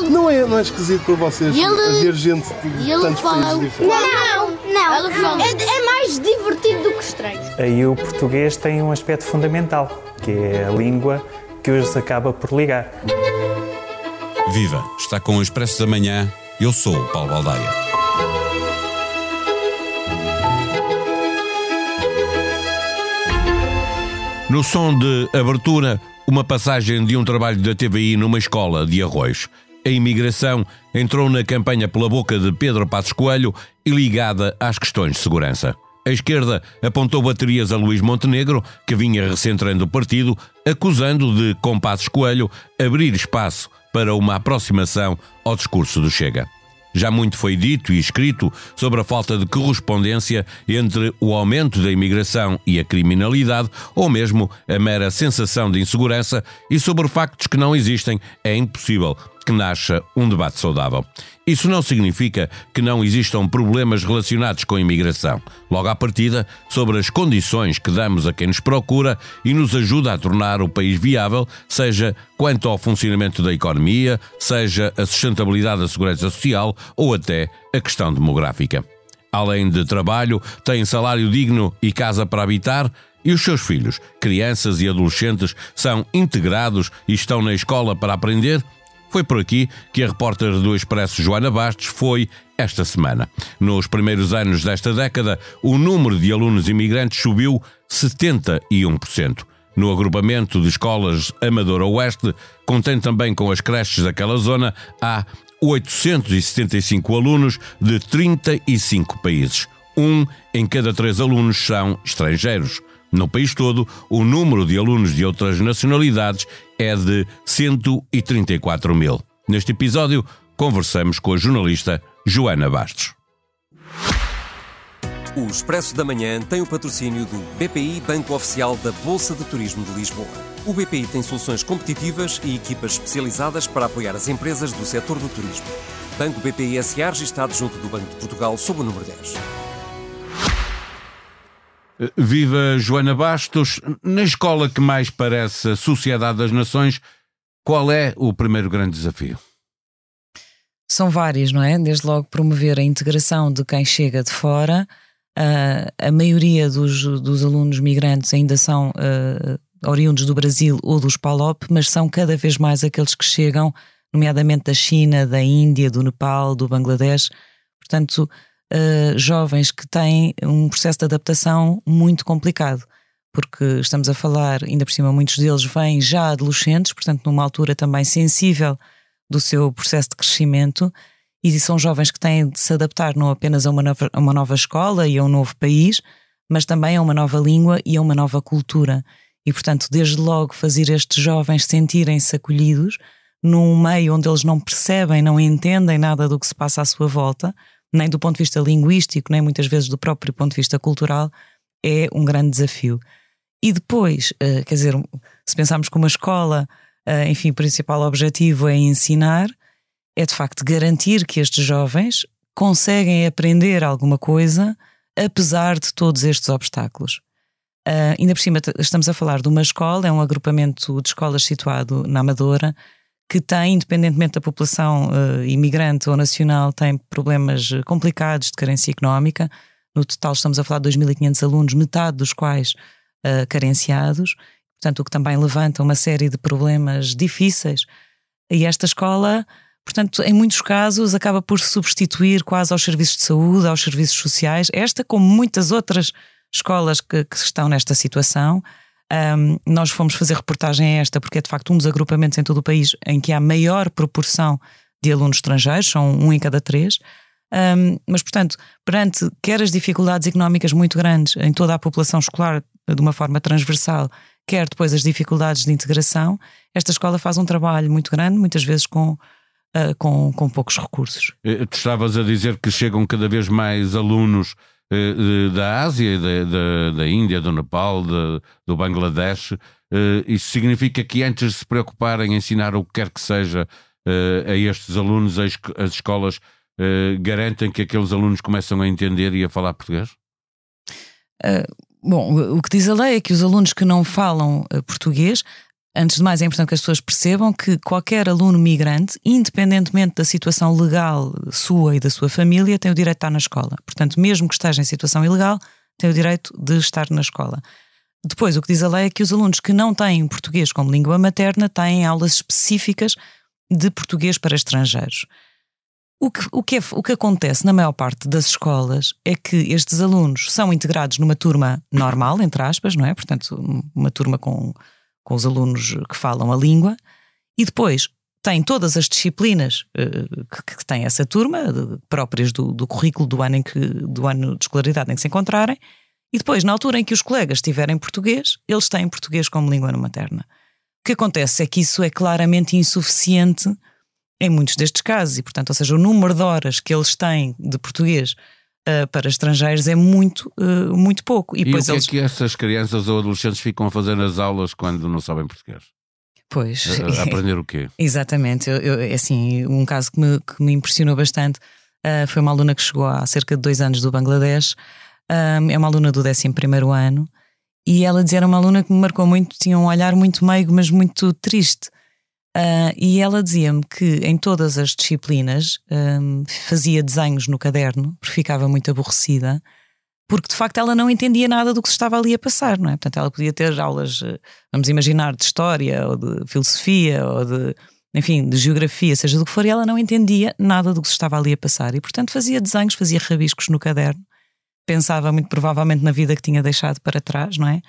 ele, Não é, não é esquisito para vocês E ele- haver gente de ele tantos fala- países diferentes? Não, não. Ela fala- É, é mais divertido do que estranho. Aí o português tem um aspecto fundamental, que é a língua que hoje se acaba por ligar. Viva! Está com o Expresso da Manhã. Eu sou o Paulo Baldaia. No som de abertura, uma passagem de um trabalho da TVI numa escola de Arroz. A imigração entrou na campanha pela boca de Pedro Passos Coelho e ligada às questões de segurança. A esquerda apontou baterias a Luís Montenegro, que vinha recentrando o partido, acusando de, com Passos Coelho, abrir espaço para uma aproximação ao discurso do Chega. Já muito foi dito e escrito sobre a falta de correspondência entre o aumento da imigração e a criminalidade, ou mesmo a mera sensação de insegurança, e sobre factos que não existem, é impossível que nasça um debate saudável. Isso não significa que não existam problemas relacionados com a imigração. Logo à partida, sobre as condições que damos a quem nos procura e nos ajuda a tornar o país viável, seja quanto ao funcionamento da economia, seja a sustentabilidade da segurança social ou até a questão demográfica. Além de trabalho, têm salário digno e casa para habitar, e os seus filhos, crianças e adolescentes, são integrados e estão na escola para aprender? Foi por aqui que a repórter do Expresso Joana Bastos foi esta semana. Nos primeiros anos desta década, o número de alunos imigrantes subiu 71%. No agrupamento de escolas Amadora Oeste, contém também com as creches daquela zona, há 875 alunos de 35 países. Um em cada três alunos são estrangeiros. No país todo, o número de alunos de outras nacionalidades é de 134 mil. Neste episódio, conversamos com a jornalista Joana Bastos. O Expresso da Manhã tem o patrocínio do BPI Banco Oficial da Bolsa de Turismo de Lisboa. O BPI tem soluções competitivas e equipas especializadas para apoiar as empresas do setor do turismo. Banco BPI SA registado junto do Banco de Portugal sob o número 10. Viva Joana Bastos. Na escola que mais parece a Sociedade das Nações, qual é o primeiro grande desafio? São vários, não é? Desde logo promover a integração de quem chega de fora. Uh, a maioria dos, dos alunos migrantes ainda são uh, oriundos do Brasil ou dos PALOP, mas são cada vez mais aqueles que chegam, nomeadamente da China, da Índia, do Nepal, do Bangladesh. Portanto, uh, jovens que têm um processo de adaptação muito complicado, porque estamos a falar, ainda por cima, muitos deles vêm já adolescentes, portanto, numa altura também sensível do seu processo de crescimento e são jovens que têm de se adaptar não apenas a uma nova, a uma nova escola e a um novo país, mas também a uma nova língua e a uma nova cultura. E, portanto, desde logo fazer estes jovens sentirem-se acolhidos num meio onde eles não percebem, não entendem nada do que se passa à sua volta, nem do ponto de vista linguístico, nem muitas vezes do próprio ponto de vista cultural, é um grande desafio. E depois, quer dizer, se pensarmos que uma escola Uh, enfim, o principal objetivo é ensinar, é de facto garantir que estes jovens conseguem aprender alguma coisa apesar de todos estes obstáculos. Uh, ainda por cima, estamos a falar de uma escola, é um agrupamento de escolas situado na Amadora, que tem, independentemente da população uh, imigrante ou nacional, tem problemas complicados de carência económica. No total, estamos a falar de 2.500 alunos, metade dos quais carenciados portanto, o que também levanta uma série de problemas difíceis. E esta escola, portanto, em muitos casos, acaba por substituir quase aos serviços de saúde, aos serviços sociais, esta como muitas outras escolas que, que estão nesta situação. Um, nós fomos fazer reportagem a esta porque é de facto um dos agrupamentos em todo o país em que há maior proporção de alunos estrangeiros, são um em cada três. Um, mas, portanto, perante quer as dificuldades económicas muito grandes em toda a população escolar de uma forma transversal, quer depois as dificuldades de integração, esta escola faz um trabalho muito grande, muitas vezes com, uh, com, com poucos recursos. Tu estavas a dizer que chegam cada vez mais alunos da Ásia, da, da, da, Índia, do Nepal, de, do Bangladesh. Uh, isso significa que antes de se preocuparem em ensinar o que quer que seja a estes alunos, as, as escolas garantem que aqueles alunos começam a entender e a falar português? Bom, o que diz a lei é que os alunos que não falam uh, português Antes de mais, é importante que as pessoas percebam que qualquer aluno migrante, independentemente da situação legal sua e da sua família, tem o direito de estar na escola. Portanto, mesmo que esteja em situação ilegal, tem o direito de estar na escola. Depois, o que diz a lei é que os alunos que não têm português como língua materna têm aulas específicas de português para estrangeiros. O que, o, que é, o que acontece na maior parte das escolas é que estes alunos são integrados numa turma normal, entre aspas, não é? Portanto, uma turma com com os alunos que falam a língua, e depois tem todas as disciplinas uh, que, que, tem essa turma, de, próprias do, do, currículo do ano, em que, do ano de escolaridade em que se encontrarem, e depois, na altura em que os colegas tiverem português, eles têm português como língua materna. O que acontece é que isso é claramente insuficiente em muitos destes casos, e portanto, ou seja, o número de horas que eles têm de português uh, para estrangeiros é muito, uh, muito pouco. E, e depois o que eles... é que essas crianças ou adolescentes ficam a fazer nas aulas quando não sabem português? Pois. A, a aprender o quê? Exatamente. Eu, eu, é assim, um caso que me, que me impressionou bastante uh, foi uma aluna que chegou há cerca de dois anos do Bangladesh. é uma aluna do 11 ano e ela dizia era uma aluna que me marcou muito, tinha um olhar muito meigo, mas muito triste. Uh, e ela dizia-me que em todas as disciplinas um, fazia desenhos no caderno, porque ficava muito aborrecida, porque de facto ela não entendia nada do que se estava ali a passar, não é? Portanto, ela podia ter aulas, eh, vamos imaginar, de história ou de filosofia ou de, enfim, de geografia, seja do que for, e ela não entendia nada do que se estava ali a passar. E portanto fazia desenhos, fazia rabiscos no caderno, pensava muito provavelmente na vida que tinha deixado para trás, não é?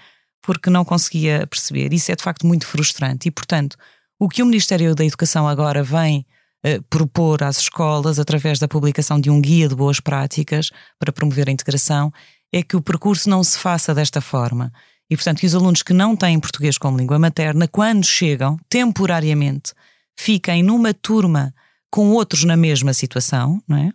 Porque não conseguia perceber. Isso é de facto muito frustrante. E portanto o que o Ministério da Educação agora vem uh, propor às escolas, através da publicação de um guia de boas práticas para promover a integração, é que o percurso não se faça desta forma. E, portanto, que os alunos que não têm português como língua materna, quando chegam, temporariamente, fiquem numa turma com outros na mesma situação, não é?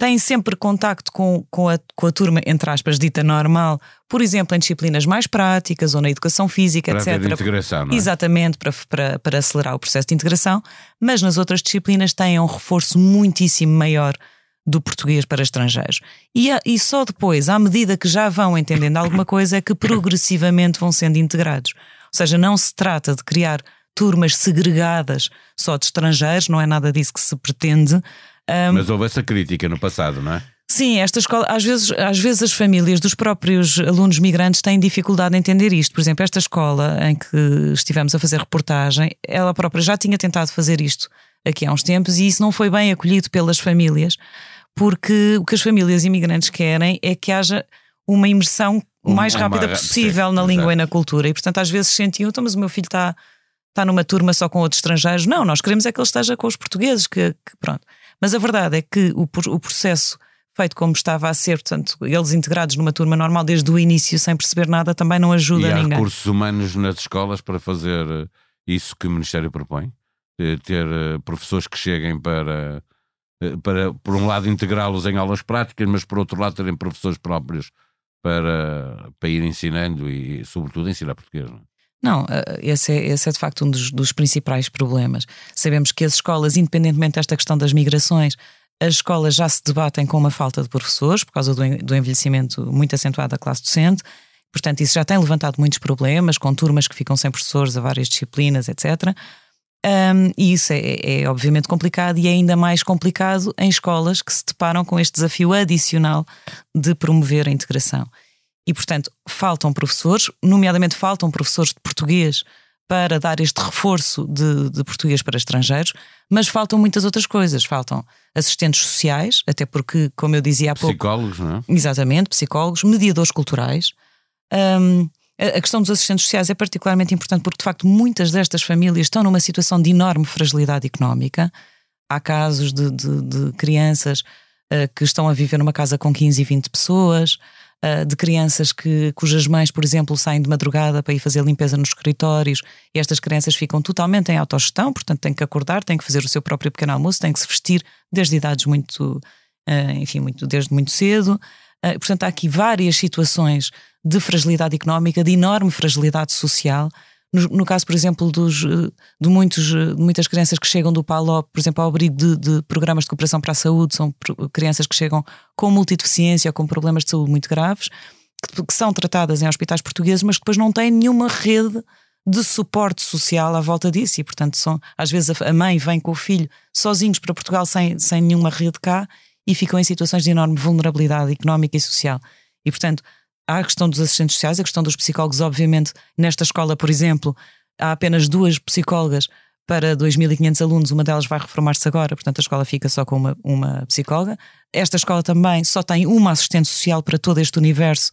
Têm sempre contacto com, com, a, com a turma, entre aspas, dita normal, por exemplo, em disciplinas mais práticas ou na educação física, para etc. Integração, não é? Exatamente, para, para, para acelerar o processo de integração, mas nas outras disciplinas têm um reforço muitíssimo maior do português para estrangeiros. E, a, e só depois, à medida que já vão entendendo alguma coisa, é que progressivamente vão sendo integrados. Ou seja, não se trata de criar turmas segregadas só de estrangeiros, não é nada disso que se pretende, um, Mas houve essa crítica no passado, não é? Sim, esta escola, às vezes, às vezes as famílias dos próprios alunos migrantes têm dificuldade em entender isto. Por exemplo, esta escola em que estivemos a fazer reportagem, ela própria já tinha tentado fazer isto aqui há uns tempos e isso não foi bem acolhido pelas famílias, porque o que as famílias imigrantes querem é que haja uma imersão o mais rápida possível na língua e na cultura. E portanto, às vezes sentiam, então, mas o meu filho está, está numa turma só com outros estrangeiros. Não, nós queremos é que ele esteja com os portugueses, que, que pronto. Mas a verdade é que o, o processo feito como estava a ser, portanto, eles integrados numa turma normal desde o início, sem perceber nada, também não ajuda e há ninguém. recursos humanos nas escolas para fazer eh, isso que o Ministério propõe? Ter eh, professores que cheguem para, eh, para por um lado, integrá-los em aulas práticas, mas por outro lado, terem professores próprios para, para ir ensinando e, sobretudo, ensinar português. Não é? Não, eh, esse é, esse é de facto um dos, dos, principais problemas. Sabemos que as escolas, independentemente desta questão das migrações, as escolas já se debatem com uma falta de professores por causa do, do envelhecimento muito acentuado da classe docente. Portanto, isso já tem levantado muitos problemas, com turmas que ficam sem professores a várias disciplinas, etc. Um, e isso é, é, obviamente complicado e é ainda mais complicado em escolas que se deparam com este desafio adicional de promover a integração. E, portanto, faltam professores, nomeadamente faltam professores de português para dar este reforço de, de, português para estrangeiros, mas faltam muitas outras coisas. Faltam assistentes sociais, até porque, como eu dizia há pouco. Psicólogos, não é? Exatamente, psicólogos, mediadores culturais. Um, a questão dos assistentes sociais é particularmente importante porque, de facto, muitas destas famílias estão numa situação de enorme fragilidade económica. Há casos de, de, de crianças uh, que estão a viver numa casa com 15 e 20 pessoas uh, de crianças que, cujas mães, por exemplo, saem de madrugada para ir fazer limpeza nos escritórios e estas crianças ficam totalmente em autogestão, portanto têm que acordar, têm que fazer o seu próprio pequeno almoço, têm que se vestir desde idades muito, uh, enfim, muito, desde muito cedo. Uh, portanto, há aqui várias situações de fragilidade económica, de enorme fragilidade social no, no, caso, por exemplo, dos, eh, de, muitos, eh, de muitas crianças que chegam do PALOP, por exemplo, ao abrigo de, de, programas de cooperação para a saúde, são crianças que chegam com multideficiência ou com problemas de saúde muito graves, que, que são tratadas em hospitais portugueses, mas que depois não têm nenhuma rede de suporte social à volta disso. E, portanto, são, às vezes a mãe vem com o filho sozinhos para Portugal sem, sem nenhuma rede cá e ficam em situações de enorme vulnerabilidade económica e social. E, portanto, há a questão dos assistentes sociais, a questão dos psicólogos, obviamente, nesta escola, por exemplo, há apenas duas psicólogas para 2.500 alunos, uma delas vai reformar-se agora, portanto a escola fica só com uma, uma psicóloga. Esta escola também só tem uma assistente social para todo este universo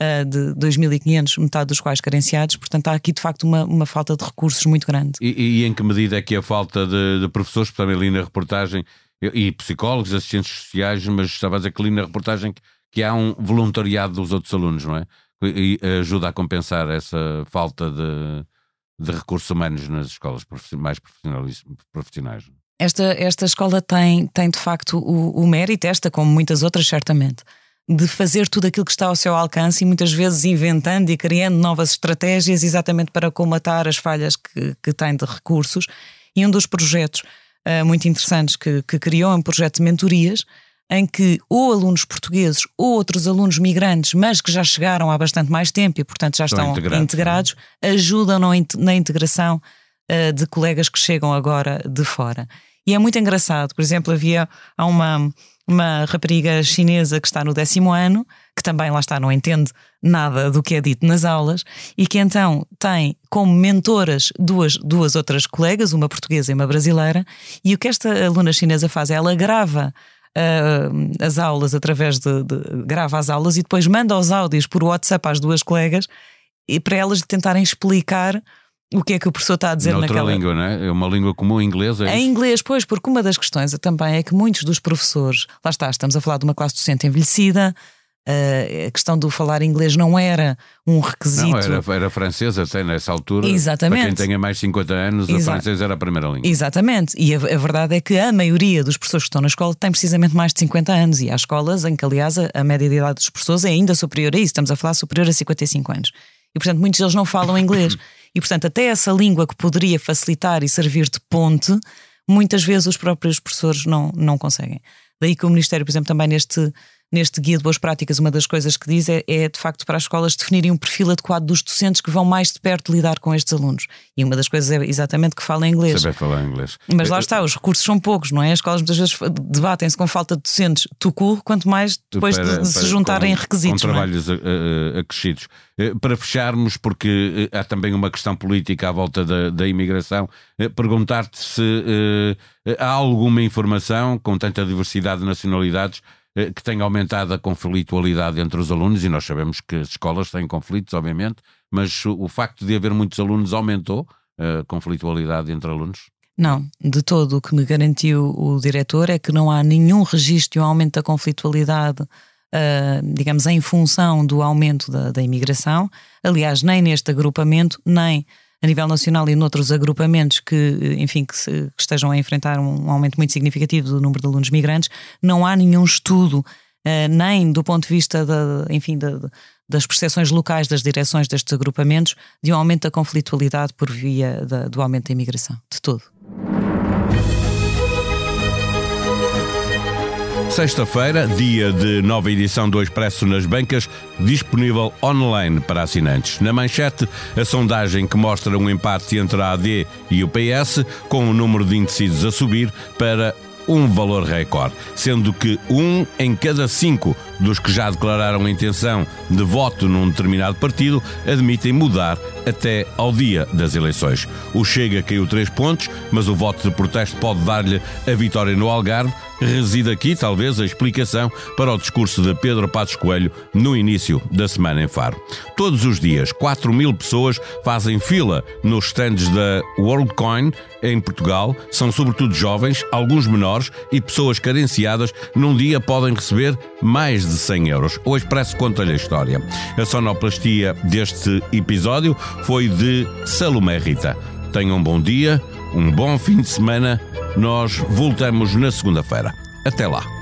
uh, de 2.500, metade dos quais carenciados, portanto há aqui de facto uma, uma falta de recursos muito grande. E, e em que medida é que a falta de, de professores, também ali na reportagem, e psicólogos, assistentes sociais, mas estava a dizer que ali na reportagem que há um voluntariado dos outros alunos, não é? E ajuda a compensar essa falta de, de recursos humanos nas escolas mais profissionais. Esta, esta escola tem, tem de facto o, o mérito, esta como muitas outras, certamente, de fazer tudo aquilo que está ao seu alcance e muitas vezes inventando e criando novas estratégias exatamente para comatar as falhas que, que tem de recursos. E um dos projetos uh, muito interessantes que, que criou é um projeto de mentorias em que ou alunos portugueses ou outros alunos migrantes, mas que já chegaram há bastante mais tempo e, portanto, já estão, integrados, é? integrados ajudam na integração uh, de colegas que chegam agora de fora. E é muito engraçado, por exemplo, havia há uma, uma rapariga chinesa que está no décimo ano, que também lá está, não entende nada do que é dito nas aulas, e que então tem como mentoras duas, duas outras colegas, uma portuguesa e uma brasileira, e o que esta aluna chinesa faz é ela grava uh, as aulas através de, de, grava as aulas e depois manda os áudios por WhatsApp às duas colegas e para elas tentarem explicar o que é que o professor está a dizer Noutra naquela língua, não é? É uma língua comum, inglês? É em inglês, pois, porque uma das questões também é que muitos dos professores, lá está, estamos a falar de uma classe docente envelhecida, a questão do falar inglês não era um requisito. Não, era, era francesa até nessa altura. Exatamente. Para quem tenha mais de 50 anos, Exa a francesa era a primeira língua. Exatamente. E a, a, verdade é que a maioria dos professores que estão na escola tem precisamente mais de 50 anos. E há escolas em que, aliás, a, a média de idade dos professores é ainda superior a isso. Estamos a falar superior a 55 anos. E, portanto, muitos deles não falam inglês. E, portanto, até essa língua que poderia facilitar e servir de ponte, muitas vezes os próprios professores não, não conseguem. Daí que o Ministério, por exemplo, também neste neste guia de boas práticas, uma das coisas que diz é, é, de facto para as escolas definirem um perfil adequado dos docentes que vão mais de perto lidar com estes alunos. E uma das coisas é exatamente que falem inglês. Saber falar inglês. Mas lá está, os recursos são poucos, não é? As escolas muitas vezes debatem-se com falta de docentes tucu, quanto mais depois para, de, de se juntarem com, requisitos. Com é? trabalhos é? acrescidos. Eh, para fecharmos, porque eh, há também uma questão política à volta da, da imigração, perguntar-te se há alguma informação com tanta diversidade de nacionalidades eh, que tem aumentado a conflitualidade entre os alunos, e nós sabemos que as escolas têm conflitos, obviamente, mas o facto de haver muitos alunos aumentou a conflitualidade entre alunos? Não, de todo. O que me garantiu o diretor é que não há nenhum registro de um aumento da conflitualidade, uh, digamos, em função do aumento da, da imigração. Aliás, nem neste agrupamento, nem a nível nacional e noutros agrupamentos que, enfim, que, se, que estejam a enfrentar um aumento muito significativo do número de alunos migrantes, não há nenhum estudo, uh, nem do ponto de vista da, enfim, da, das percepções locais das direções destes agrupamentos, de um aumento da conflitualidade por via da, do aumento da imigração, de todo. Sexta-feira, dia de nova edição do Expresso nas Bancas, disponível online para assinantes. Na manchete, a sondagem que mostra um empate entre a AD e o PS, com o número de indecisos a subir para um valor recorde, sendo que um em cada cinco dos que já declararam a intenção de voto num determinado partido admitem mudar até ao dia das eleições. O Chega caiu três pontos, mas o voto de protesto pode dar-lhe a vitória no Algarve reside aqui, talvez, a explicação para o discurso de Pedro Passos Coelho no início da semana em Faro. Todos os dias, 4 mil pessoas fazem fila nos stands da WorldCoin em Portugal. São sobretudo jovens, alguns menores e pessoas carenciadas. Num dia podem receber mais de 100 euros. O Expresso conta-lhe a história. A sonoplastia deste episódio foi de Salomé Rita. Tenham um bom dia, um bom fim de semana nós voltamos na segunda-feira. Até lá.